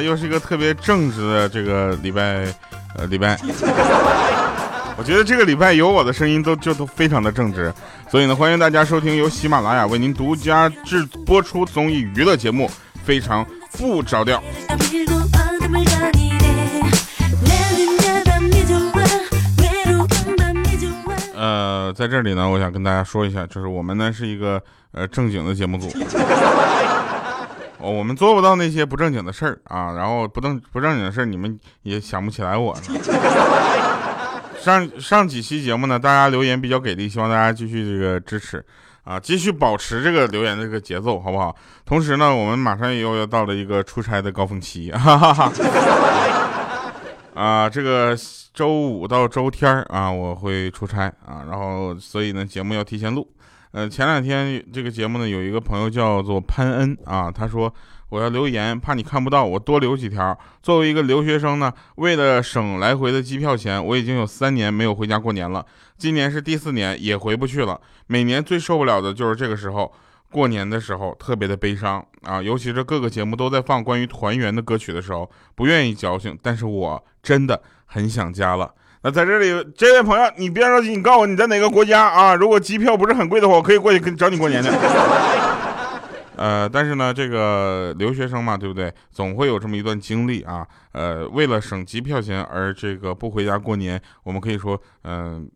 又是一个特别正直的这个礼拜，呃，礼拜。我觉得这个礼拜有我的声音都就都非常的正直，所以呢，欢迎大家收听由喜马拉雅为您独家制播出综艺娱乐节目，非常不着调。呃，在这里呢，我想跟大家说一下，就是我们呢是一个呃正经的节目组，哦，我们做不到那些不正经的事儿啊，然后不正不正经的事儿，你们也想不起来我。上上几期节目呢，大家留言比较给力，希望大家继续这个支持啊，继续保持这个留言的这个节奏，好不好？同时呢，我们马上又要到了一个出差的高峰期，哈哈哈。啊，这个周五到周天啊，我会出差啊，然后所以呢，节目要提前录。呃，前两天这个节目呢，有一个朋友叫做潘恩啊，他说我要留言，怕你看不到，我多留几条。作为一个留学生呢，为了省来回的机票钱，我已经有三年没有回家过年了，今年是第四年，也回不去了。每年最受不了的就是这个时候。过年的时候特别的悲伤啊，尤其是各个节目都在放关于团圆的歌曲的时候，不愿意矫情，但是我真的很想家了。那在这里，这位朋友，你别着急，你告诉我你在哪个国家啊？如果机票不是很贵的话，我可以过去跟找你过年的。呃，但是呢，这个留学生嘛，对不对？总会有这么一段经历啊。呃，为了省机票钱而这个不回家过年，我们可以说，嗯。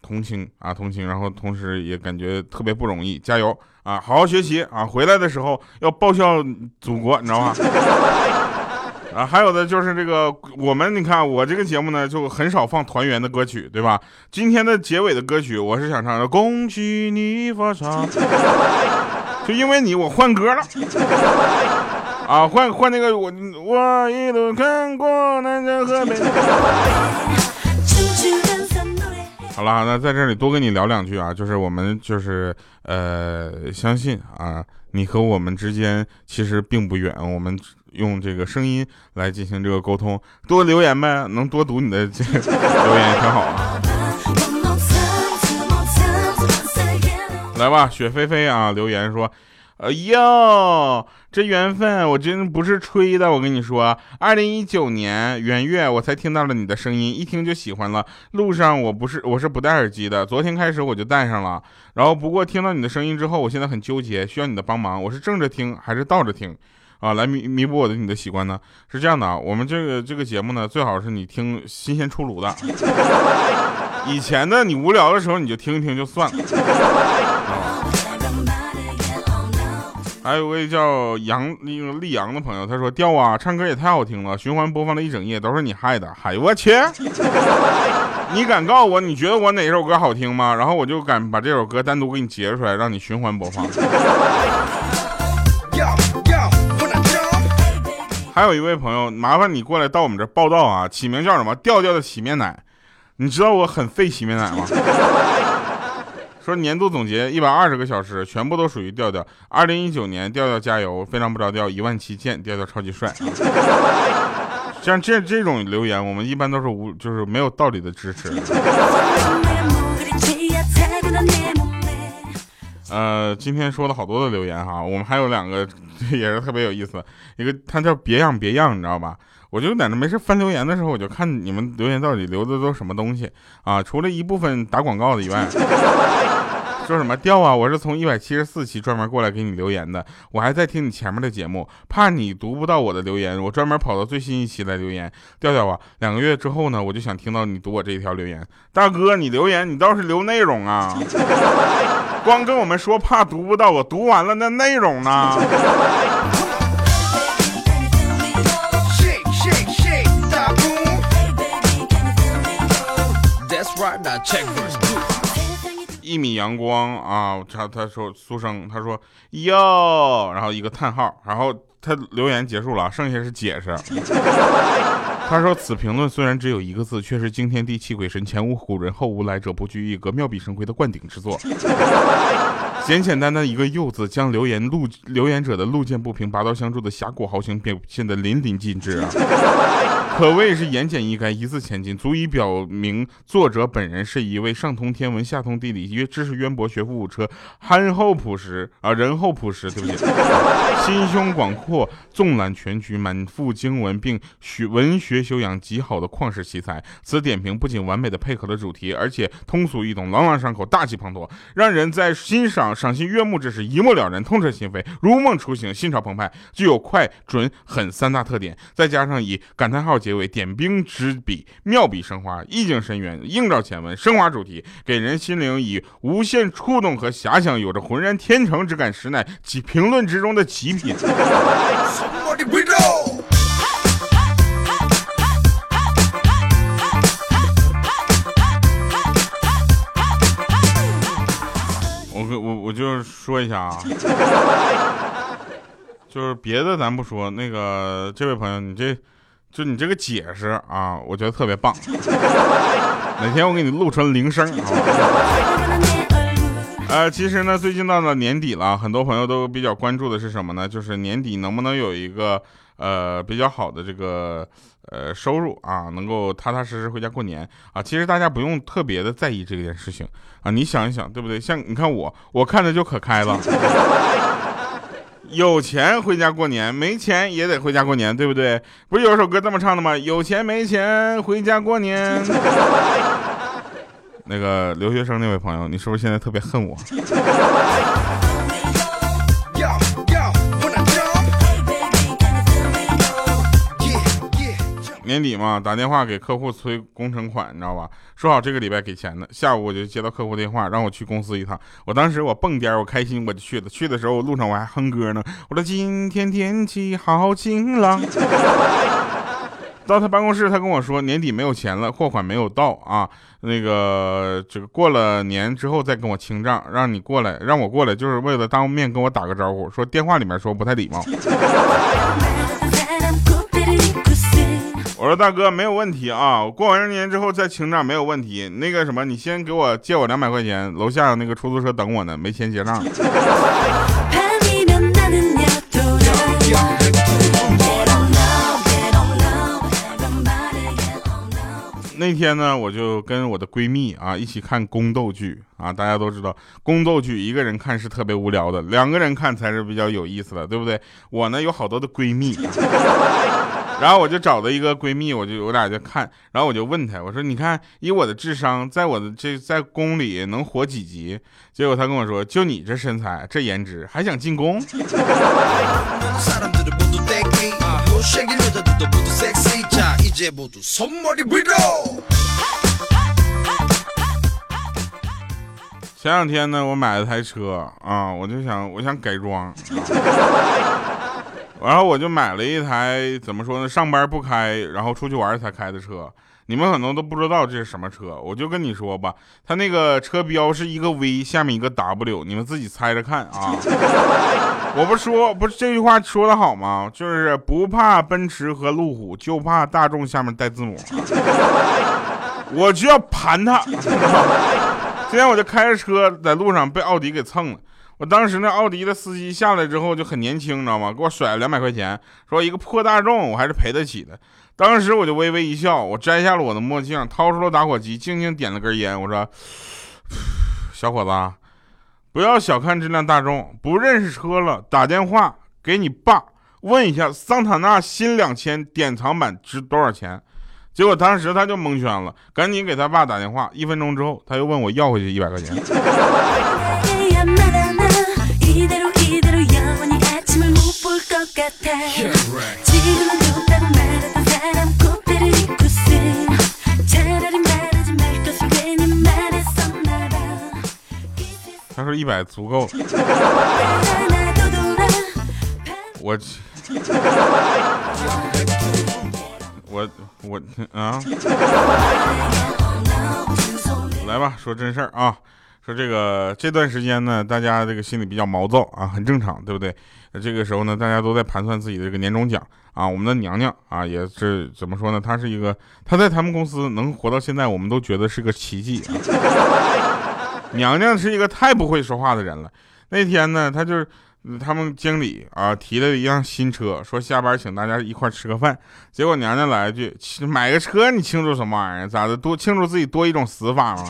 同情啊，同情，然后同时也感觉特别不容易，加油啊，好好学习啊，回来的时候要报效祖国，你知道吗？啊，还有的就是这个，我们你看我这个节目呢，就很少放团圆的歌曲，对吧？今天的结尾的歌曲，我是想唱的，恭喜你发财，就因为你，我换歌了，啊，换换那个我我一路看过南山和北。好了，那在这里多跟你聊两句啊，就是我们就是呃，相信啊，你和我们之间其实并不远，我们用这个声音来进行这个沟通，多留言呗，能多读你的这留言也挺好啊。来吧，雪菲菲啊，留言说。哎呦，这缘分我真不是吹的，我跟你说，二零一九年元月我才听到了你的声音，一听就喜欢了。路上我不是我是不戴耳机的，昨天开始我就戴上了。然后不过听到你的声音之后，我现在很纠结，需要你的帮忙。我是正着听还是倒着听啊？来弥弥补我的你的习惯呢？是这样的啊，我们这个这个节目呢，最好是你听新鲜出炉的，以前的你无聊的时候你就听一听就算了。还有位叫杨那个丽阳的朋友，他说：“调啊，唱歌也太好听了，循环播放了一整夜，都是你害的。”嗨，我去！你敢告诉我，你觉得我哪首歌好听吗？然后我就敢把这首歌单独给你截出来，让你循环播放。还有一位朋友，麻烦你过来到我们这报道啊，起名叫什么？调调的洗面奶。你知道我很费洗面奶吗？说年度总结一百二十个小时，全部都属于调调。二零一九年，调调加油，非常不着调，一万七见，调调超级帅。像这这种留言，我们一般都是无，就是没有道理的支持。呃，今天说了好多的留言哈，我们还有两个对 也是特别有意思，一个他叫别样别样，你知道吧？我就在那没事翻留言的时候，我就看你们留言到底留的都什么东西啊？除了一部分打广告的以外，说什么调啊？我是从一百七十四期专门过来给你留言的，我还在听你前面的节目，怕你读不到我的留言，我专门跑到最新一期来留言。调调啊，两个月之后呢，我就想听到你读我这一条留言。大哥，你留言你倒是留内容啊，光跟我们说怕读不到，我读完了那内容呢？一米阳光啊，他他说苏生，他说哟，然后一个叹号，然后他留言结束了，剩下是解释。他说此评论虽然只有一个字，却是惊天地泣鬼神、前无古人后无来者、不拘一格、妙笔生辉的灌顶之作。简简单单一个“又”字，将留言路留言者的路见不平、拔刀相助的侠骨豪情表现得淋漓尽致啊！可谓是言简意赅，一字千金，足以表明作者本人是一位上通天文、下通地理、约知识渊博、学富五车、憨厚朴实啊，仁厚朴实，对不起，心胸广阔、纵览全局、满腹经文，并学文学修养极好的旷世奇才。此点评不仅完美的配合了主题，而且通俗易懂、朗朗上口、大气磅礴，让人在欣赏、赏心悦目之时一目了然、痛彻心扉、如梦初醒、心潮澎湃。具有快、准、狠三大特点，再加上以感叹号结尾，点兵之笔，妙笔生花，意境深远，映照前文，升华主题，给人心灵以无限触动和遐想，有着浑然天成之感，实乃极评论之中的极品。我我我就说一下啊。就是别的咱不说，那个这位朋友，你这就你这个解释啊，我觉得特别棒。哪天我给你录成铃声啊？呃，其实呢，最近到了年底了，很多朋友都比较关注的是什么呢？就是年底能不能有一个呃比较好的这个呃收入啊，能够踏踏实实回家过年啊。其实大家不用特别的在意这件事情啊，你想一想，对不对？像你看我，我看着就可开了。有钱回家过年，没钱也得回家过年，对不对？不是有首歌这么唱的吗？有钱没钱回家过年。那个留学生那位朋友，你是不是现在特别恨我？年底嘛，打电话给客户催工程款，你知道吧？说好这个礼拜给钱的，下午我就接到客户电话，让我去公司一趟。我当时我蹦颠，我开心，我就去了。去的时候我路上我还哼歌呢，我说今天天气好晴朗。到他办公室，他跟我说年底没有钱了，货款没有到啊。那个这个过了年之后再跟我清账，让你过来，让我过来，就是为了当面跟我打个招呼，说电话里面说不太礼貌。我说大哥没有问题啊，过完年之后再清账没有问题。那个什么，你先给我借我两百块钱，楼下那个出租车等我呢，没钱结账。那天呢，我就跟我的闺蜜啊一起看宫斗剧啊。大家都知道，宫斗剧一个人看是特别无聊的，两个人看才是比较有意思的，对不对？我呢有好多的闺蜜，然后我就找了一个闺蜜，我就我俩就看，然后我就问她，我说你看以我的智商，在我的这在宫里能活几集？结果她跟我说，就你这身材这颜值，还想进宫？前两天呢，我买了台车啊，我就想，我想改装，然后我就买了一台怎么说呢，上班不开，然后出去玩才开的车。你们可能都不知道这是什么车，我就跟你说吧，它那个车标是一个 V 下面一个 W，你们自己猜着看啊。我不说，不是这句话说的好吗？就是不怕奔驰和路虎，就怕大众下面带字母。我就要盘它。今天我就开着车在路上被奥迪给蹭了。我当时那奥迪的司机下来之后就很年轻，你知道吗？给我甩了两百块钱，说一个破大众我还是赔得起的。当时我就微微一笑，我摘下了我的墨镜，掏出了打火机，静静点了根烟。我说：“ 小伙子，不要小看这辆大众，不认识车了，打电话给你爸问一下，桑塔纳新两千典藏版值多少钱？”结果当时他就蒙圈了，赶紧给他爸打电话。一分钟之后，他又问我要回去一百块钱。他说一百足够了。我我我啊！来吧，说真事儿啊。说这个这段时间呢，大家这个心里比较毛躁啊，很正常，对不对？这个时候呢，大家都在盘算自己的这个年终奖啊。我们的娘娘啊，也是怎么说呢？她是一个，她在他们公司能活到现在，我们都觉得是个奇迹。娘娘是一个太不会说话的人了。那天呢，她就是他们经理啊提了一辆新车，说下班请大家一块吃个饭。结果娘娘来一句：“买个车你庆祝什么玩意儿？咋的？多庆祝自己多一种死法吗？”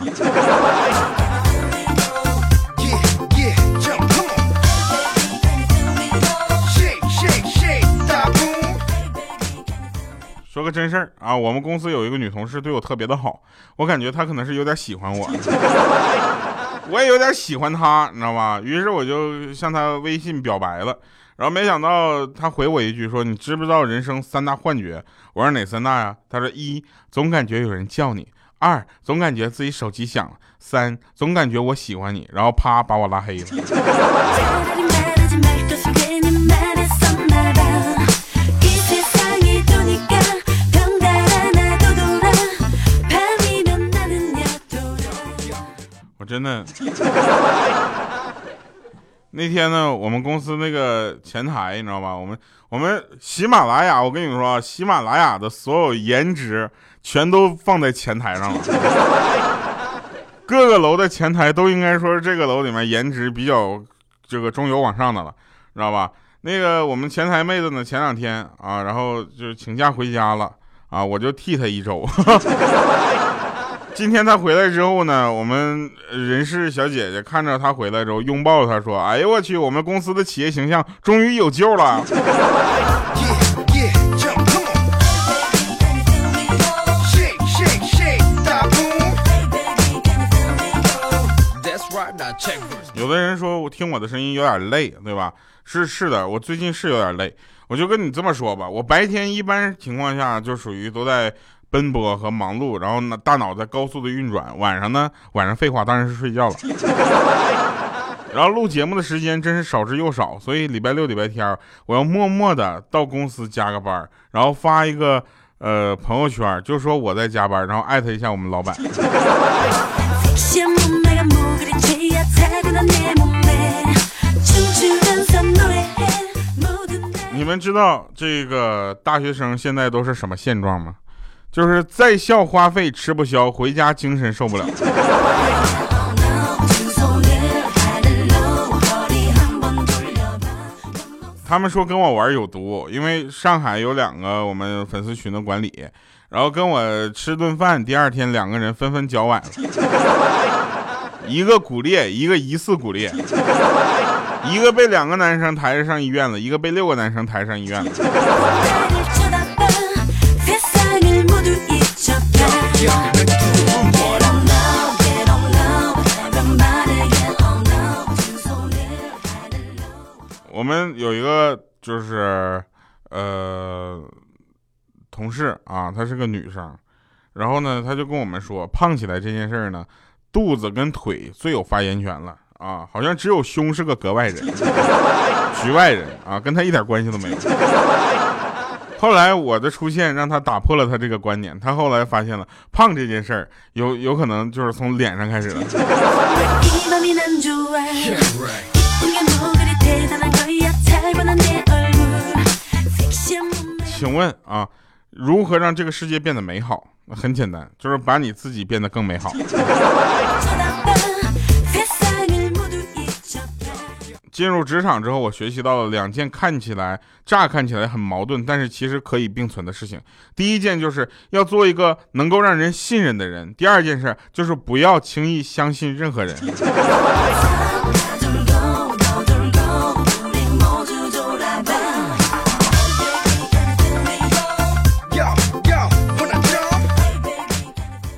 真事儿啊，我们公司有一个女同事对我特别的好，我感觉她可能是有点喜欢我，我也有点喜欢她，你知道吧？于是我就向她微信表白了，然后没想到她回我一句说：“你知不知道人生三大幻觉？”我说：“哪三大呀？”她说：“一总感觉有人叫你，二总感觉自己手机响了，三总感觉我喜欢你。”然后啪把我拉黑了。真的，那天呢，我们公司那个前台，你知道吧？我们我们喜马拉雅，我跟你们说，喜马拉雅的所有颜值全都放在前台上了。各个楼的前台都应该说是这个楼里面颜值比较这个中游往上的了，知道吧？那个我们前台妹子呢，前两天啊，然后就请假回家了啊，我就替她一周。今天他回来之后呢，我们人事小姐姐看着他回来之后，拥抱他说：“哎呦我去，我们公司的企业形象终于有救了。”有的人说我听我的声音有点累，对吧？是是的，我最近是有点累。我就跟你这么说吧，我白天一般情况下就属于都在。奔波和忙碌，然后呢，大脑在高速的运转。晚上呢，晚上废话当然是睡觉了。然后录节目的时间真是少之又少，所以礼拜六、礼拜天我要默默的到公司加个班，然后发一个呃朋友圈，就说我在加班，然后艾特一下我们老板。你们知道这个大学生现在都是什么现状吗？就是在校花费吃不消，回家精神受不了。他们说跟我玩有毒，因为上海有两个我们粉丝群的管理，然后跟我吃顿饭，第二天两个人纷纷脚崴了，一个骨裂，一个疑似骨裂，一个被两个男生抬着上医院了，一个被六个男生抬上医院了。我们有一个就是呃同事啊，她是个女生，然后呢，她就跟我们说，胖起来这件事儿呢，肚子跟腿最有发言权了啊，好像只有胸是个格外人，局外人啊，跟她一点关系都没有。后来我的出现让他打破了他这个观点，他后来发现了胖这件事儿有有可能就是从脸上开始的。请问啊，如何让这个世界变得美好？很简单，就是把你自己变得更美好。进入职场之后，我学习到了两件看起来乍看起来很矛盾，但是其实可以并存的事情。第一件就是要做一个能够让人信任的人；第二件事就是不要轻易相信任何人。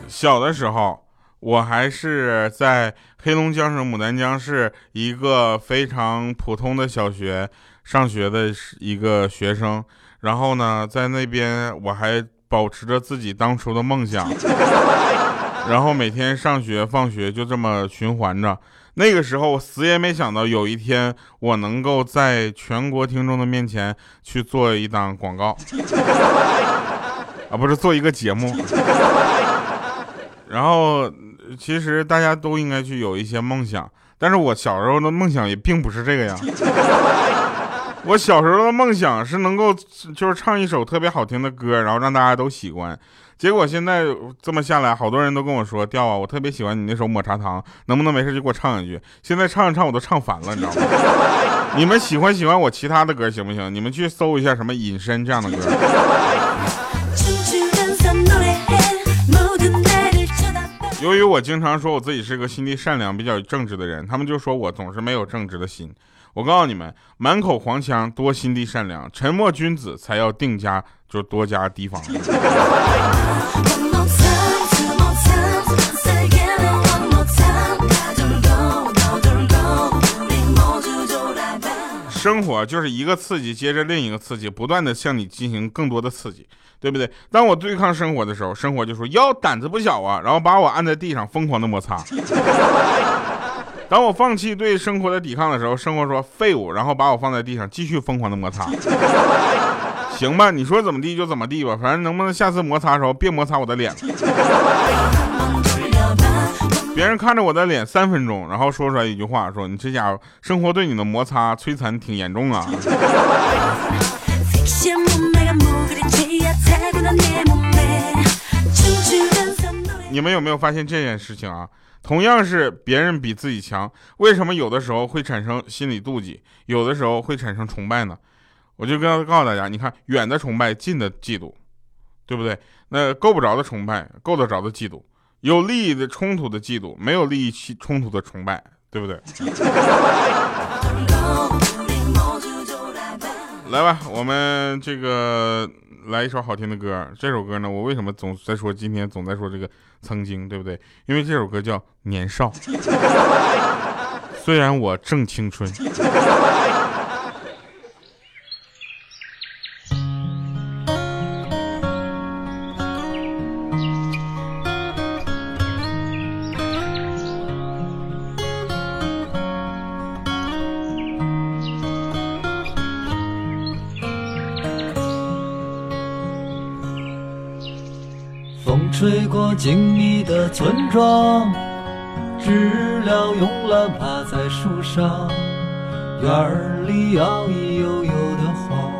小的时候。我还是在黑龙江省牡丹江市一个非常普通的小学上学的一个学生，然后呢，在那边我还保持着自己当初的梦想，然后每天上学放学就这么循环着。那个时候我死也没想到有一天我能够在全国听众的面前去做一档广告，啊，不是做一个节目，然后。其实大家都应该去有一些梦想，但是我小时候的梦想也并不是这个呀。我小时候的梦想是能够就是唱一首特别好听的歌，然后让大家都喜欢。结果现在这么下来，好多人都跟我说：“调啊，我特别喜欢你那首抹茶糖，能不能没事就给我唱一句？”现在唱一唱我都唱烦了，你知道吗？你们喜欢喜欢我其他的歌行不行？你们去搜一下什么隐身这样的歌。由于我经常说我自己是个心地善良、比较正直的人，他们就说我总是没有正直的心。我告诉你们，满口黄腔多心地善良，沉默君子才要定家就多加提防。生活就是一个刺激接着另一个刺激，不断的向你进行更多的刺激，对不对？当我对抗生活的时候，生活就说哟胆子不小啊，然后把我按在地上疯狂的摩擦。当我放弃对生活的抵抗的时候，生活说废物，然后把我放在地上继续疯狂的摩擦。行吧，你说怎么地就怎么地吧，反正能不能下次摩擦的时候别摩擦我的脸。别人看着我的脸三分钟，然后说出来一句话，说你这家伙生活对你的摩擦摧残挺严重啊。你们有没有发现这件事情啊？同样是别人比自己强，为什么有的时候会产生心理妒忌，有的时候会产生崇拜呢？我就跟告诉大家，你看远的崇拜，近的嫉妒，对不对？那够不着的崇拜，够得着的嫉妒。有利益的冲突的嫉妒，没有利益冲突的崇拜，对不对？来吧，我们这个来一首好听的歌。这首歌呢，我为什么总在说今天总在说这个曾经，对不对？因为这首歌叫《年少》，虽然我正青春。村庄，知了慵懒趴在树上，院儿里摇曳悠悠的晃，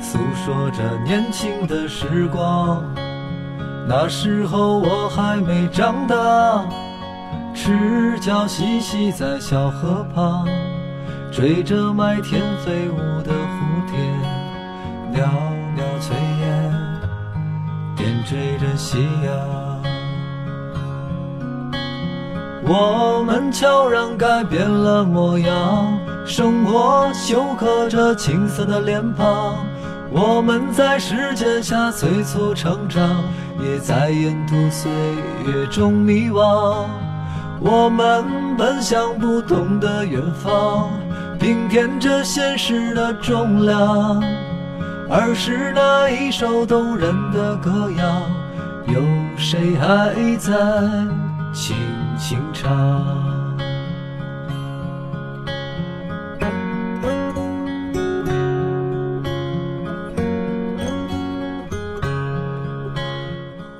诉说着年轻的时光。那时候我还没长大，赤脚嬉戏在小河旁，追着麦田飞舞的蝴蝶，袅袅炊烟。点缀着夕阳，我们悄然改变了模样，生活修刻着青涩的脸庞。我们在时间下催促成长，也在沿途岁月中迷惘。我们奔向不同的远方，平添着现实的重量。儿时那一首动人的歌谣，有谁还在轻轻唱？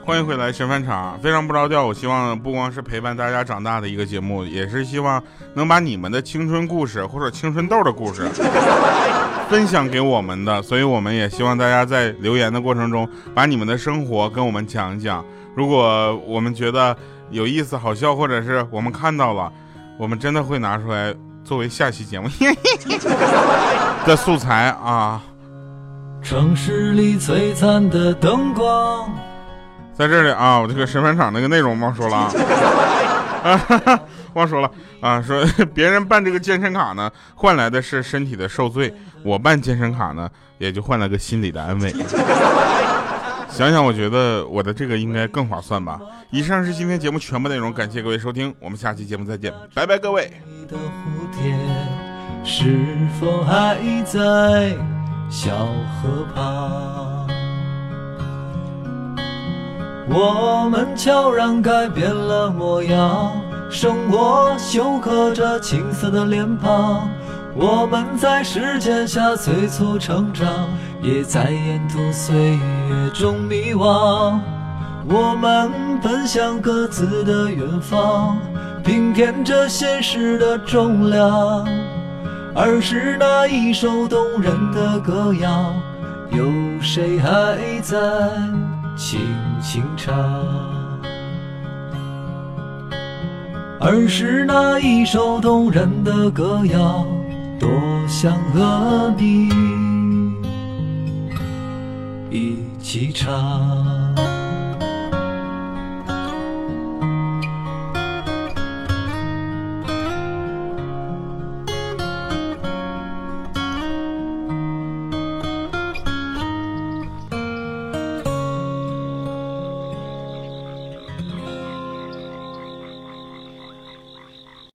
欢迎回来，神饭场非常不着调。我希望不光是陪伴大家长大的一个节目，也是希望能把你们的青春故事或者青春痘的故事 分享给我们的。所以，我们也希望大家在留言的过程中，把你们的生活跟我们讲一讲。如果我们觉得有意思、好笑，或者是我们看到了，我们真的会拿出来作为下期节目 的素材啊。城市里璀璨的灯光。在这里啊，我这个审判场那个内容忘说了啊，忘说了啊，说 别人办这个健身卡呢，换来的是身体的受罪；我办健身卡呢，也就换了个心理的安慰。想想，我觉得我的这个应该更划算吧。以上是今天节目全部内容，感谢各位收听，我们下期节目再见，拜拜，各位。是否还在小河旁？我们悄然改变了模样，生活修刻着青涩的脸庞。我们在时间下催促成长，也在沿途岁月中迷惘。我们奔向各自的远方，平添着现实的重量。儿时那一首动人的歌谣，有谁还在轻轻唱？儿时那一首动人的歌谣，多想和你机场